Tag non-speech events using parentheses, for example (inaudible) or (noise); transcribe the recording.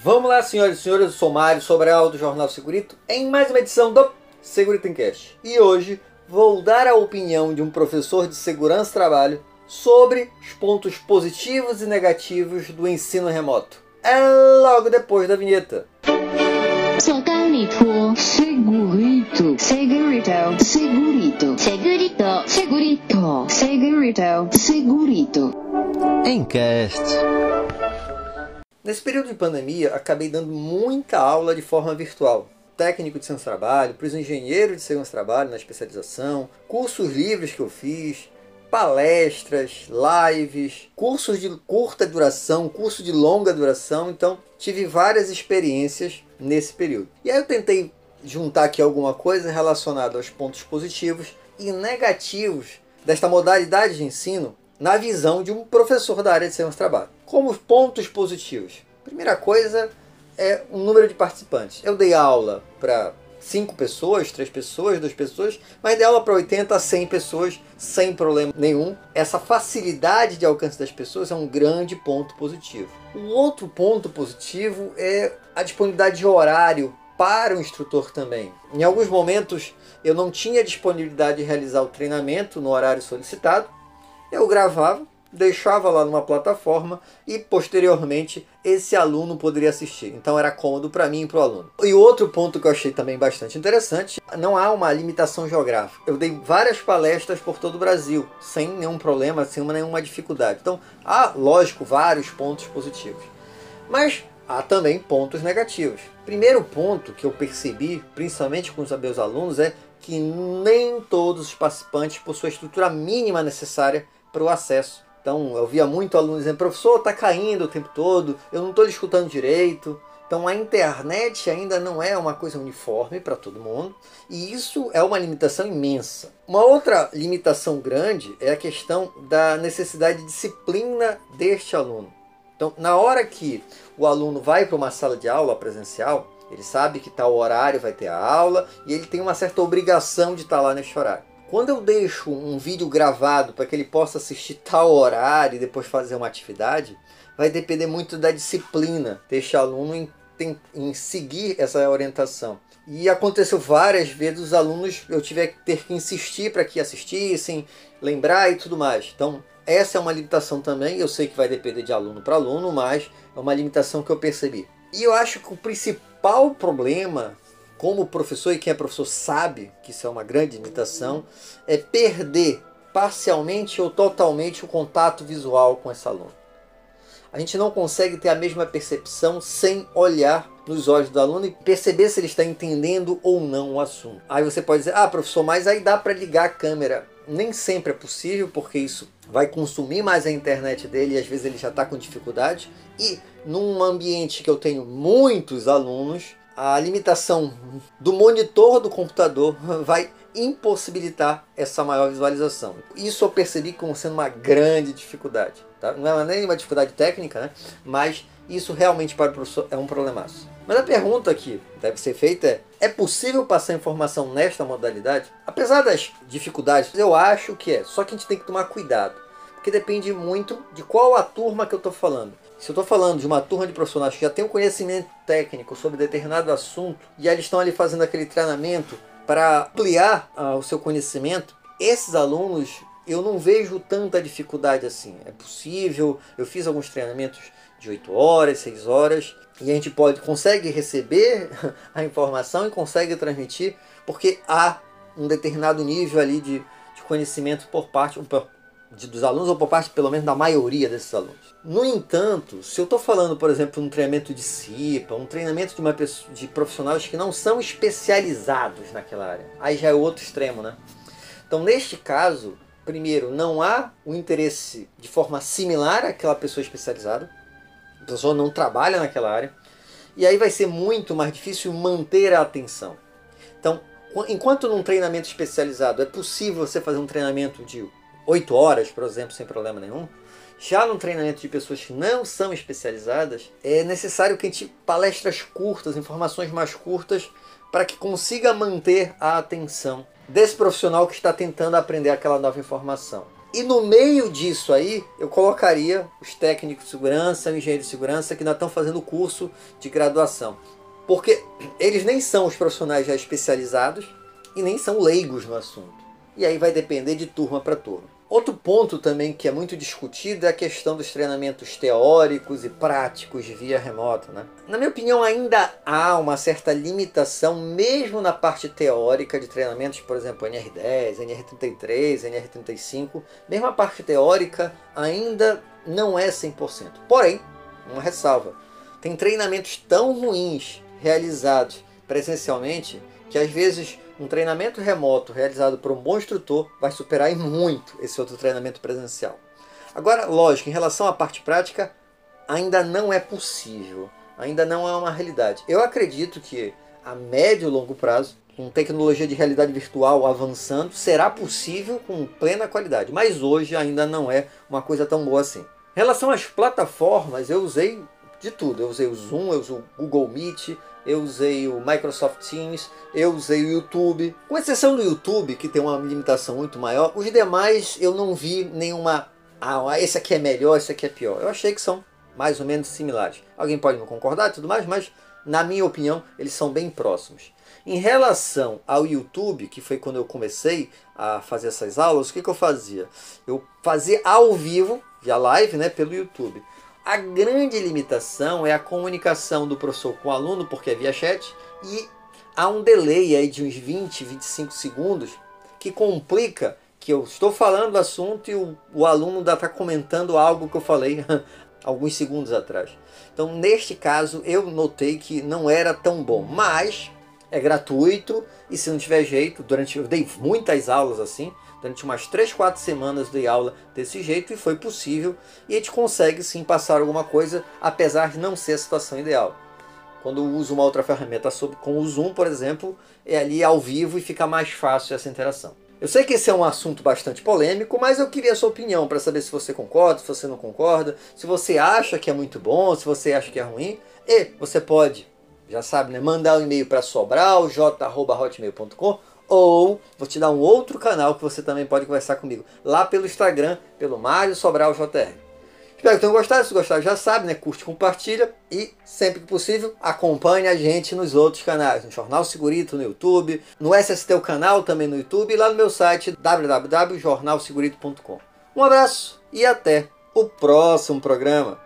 Vamos lá, senhoras e senhores, eu sou Mário Sobral do Jornal Segurito, em mais uma edição do Segurito Encast. E hoje vou dar a opinião de um professor de segurança e trabalho sobre os pontos positivos e negativos do ensino remoto. É logo depois da vinheta. Segurito, segurito, segurito, segurito, segurito, segurito, segurito, segurito. Encast. Nesse período de pandemia, acabei dando muita aula de forma virtual. Técnico de segurança trabalho, para os engenheiros de segurança trabalho na especialização, cursos livres que eu fiz, palestras, lives, cursos de curta duração, curso de longa duração. Então, tive várias experiências nesse período. E aí eu tentei juntar aqui alguma coisa relacionada aos pontos positivos e negativos desta modalidade de ensino na visão de um professor da área de segurança trabalho. Como pontos positivos? Primeira coisa é o número de participantes. Eu dei aula para 5 pessoas, 3 pessoas, 2 pessoas, mas dei aula para 80 a 100 pessoas sem problema nenhum. Essa facilidade de alcance das pessoas é um grande ponto positivo. O outro ponto positivo é a disponibilidade de horário para o instrutor também. Em alguns momentos eu não tinha disponibilidade de realizar o treinamento no horário solicitado, eu gravava, deixava lá numa plataforma e posteriormente esse aluno poderia assistir. Então era cômodo para mim e para o aluno. E outro ponto que eu achei também bastante interessante, não há uma limitação geográfica. Eu dei várias palestras por todo o Brasil, sem nenhum problema, sem nenhuma dificuldade. Então há, lógico, vários pontos positivos. Mas há também pontos negativos. Primeiro ponto que eu percebi, principalmente com os meus alunos, é que nem todos os participantes possuem a estrutura mínima necessária para o acesso. Então eu via muito alunos dizendo, professor, está caindo o tempo todo, eu não estou lhe escutando direito. Então a internet ainda não é uma coisa uniforme para todo mundo e isso é uma limitação imensa. Uma outra limitação grande é a questão da necessidade de disciplina deste aluno. Então, na hora que o aluno vai para uma sala de aula presencial, ele sabe que tal horário vai ter a aula e ele tem uma certa obrigação de estar lá neste horário. Quando eu deixo um vídeo gravado para que ele possa assistir tal horário e depois fazer uma atividade, vai depender muito da disciplina deste aluno em, em, em seguir essa orientação. E aconteceu várias vezes os alunos eu tive que ter que insistir para que assistissem, lembrar e tudo mais. Então, essa é uma limitação também. Eu sei que vai depender de aluno para aluno, mas é uma limitação que eu percebi. E eu acho que o principal problema como professor, e quem é professor sabe que isso é uma grande limitação, é perder parcialmente ou totalmente o contato visual com esse aluno. A gente não consegue ter a mesma percepção sem olhar nos olhos do aluno e perceber se ele está entendendo ou não o assunto. Aí você pode dizer, ah, professor, mas aí dá para ligar a câmera. Nem sempre é possível, porque isso vai consumir mais a internet dele e às vezes ele já está com dificuldade. E num ambiente que eu tenho muitos alunos, a limitação do monitor do computador vai impossibilitar essa maior visualização. Isso eu percebi como sendo uma grande dificuldade. Tá? Não é nem uma dificuldade técnica, né? mas isso realmente para o professor é um problemaço. Mas a pergunta que deve ser feita é: é possível passar informação nesta modalidade? Apesar das dificuldades, eu acho que é. Só que a gente tem que tomar cuidado, porque depende muito de qual a turma que eu estou falando. Se eu estou falando de uma turma de profissionais que já tem um conhecimento técnico sobre determinado assunto e eles estão ali fazendo aquele treinamento para ampliar uh, o seu conhecimento, esses alunos eu não vejo tanta dificuldade assim. É possível, eu fiz alguns treinamentos de 8 horas, 6 horas, e a gente pode consegue receber (laughs) a informação e consegue transmitir, porque há um determinado nível ali de, de conhecimento por parte, por, de, dos alunos, ou por parte pelo menos da maioria desses alunos. No entanto, se eu estou falando, por exemplo, um treinamento de CIPA, um treinamento de, uma pessoa, de profissionais que não são especializados naquela área, aí já é outro extremo, né? Então, neste caso, primeiro, não há o um interesse de forma similar àquela pessoa especializada, a pessoa não trabalha naquela área, e aí vai ser muito mais difícil manter a atenção. Então, enquanto num treinamento especializado é possível você fazer um treinamento de 8 horas, por exemplo, sem problema nenhum. Já no treinamento de pessoas que não são especializadas, é necessário que a gente palestras curtas, informações mais curtas, para que consiga manter a atenção desse profissional que está tentando aprender aquela nova informação. E no meio disso aí, eu colocaria os técnicos de segurança, o engenheiro de segurança que ainda estão fazendo curso de graduação. Porque eles nem são os profissionais já especializados e nem são leigos no assunto. E aí vai depender de turma para turma. Outro ponto também que é muito discutido é a questão dos treinamentos teóricos e práticos via remota. Né? Na minha opinião, ainda há uma certa limitação, mesmo na parte teórica de treinamentos, por exemplo, NR10, NR33, NR35, mesmo a parte teórica ainda não é 100%. Porém, uma ressalva, tem treinamentos tão ruins realizados presencialmente que às vezes um treinamento remoto realizado por um bom instrutor vai superar em muito esse outro treinamento presencial. Agora, lógico, em relação à parte prática, ainda não é possível, ainda não é uma realidade. Eu acredito que a médio e longo prazo, com tecnologia de realidade virtual avançando, será possível com plena qualidade, mas hoje ainda não é uma coisa tão boa assim. Em relação às plataformas, eu usei de tudo. Eu usei o Zoom, eu usei o Google Meet, eu usei o Microsoft Teams, eu usei o YouTube. Com exceção do YouTube, que tem uma limitação muito maior, os demais eu não vi nenhuma. Ah, esse aqui é melhor, esse aqui é pior. Eu achei que são mais ou menos similares. Alguém pode não concordar e tudo mais, mas na minha opinião eles são bem próximos. Em relação ao YouTube, que foi quando eu comecei a fazer essas aulas, o que, que eu fazia? Eu fazia ao vivo, via live, né, pelo YouTube. A grande limitação é a comunicação do professor com o aluno, porque é via chat, e há um delay aí de uns 20, 25 segundos que complica que eu estou falando do assunto e o, o aluno está comentando algo que eu falei (laughs) alguns segundos atrás. Então, neste caso, eu notei que não era tão bom, mas é gratuito e se não tiver jeito, durante eu dei muitas aulas assim, Durante umas 3, 4 semanas dei aula desse jeito e foi possível. E a gente consegue sim passar alguma coisa, apesar de não ser a situação ideal. Quando uso uma outra ferramenta com o Zoom, por exemplo, é ali ao vivo e fica mais fácil essa interação. Eu sei que esse é um assunto bastante polêmico, mas eu queria a sua opinião para saber se você concorda, se você não concorda, se você acha que é muito bom, se você acha que é ruim. E você pode, já sabe, né, mandar um e-mail para sobral.hotmail.com ou vou te dar um outro canal que você também pode conversar comigo. Lá pelo Instagram, pelo Mário Sobral JR. Espero que tenham gostado. Se gostaram, já sabe, né? Curte, compartilha e, sempre que possível, acompanhe a gente nos outros canais. No Jornal Segurito no YouTube, no SST o canal também no YouTube e lá no meu site www.jornalsegurito.com. Um abraço e até o próximo programa.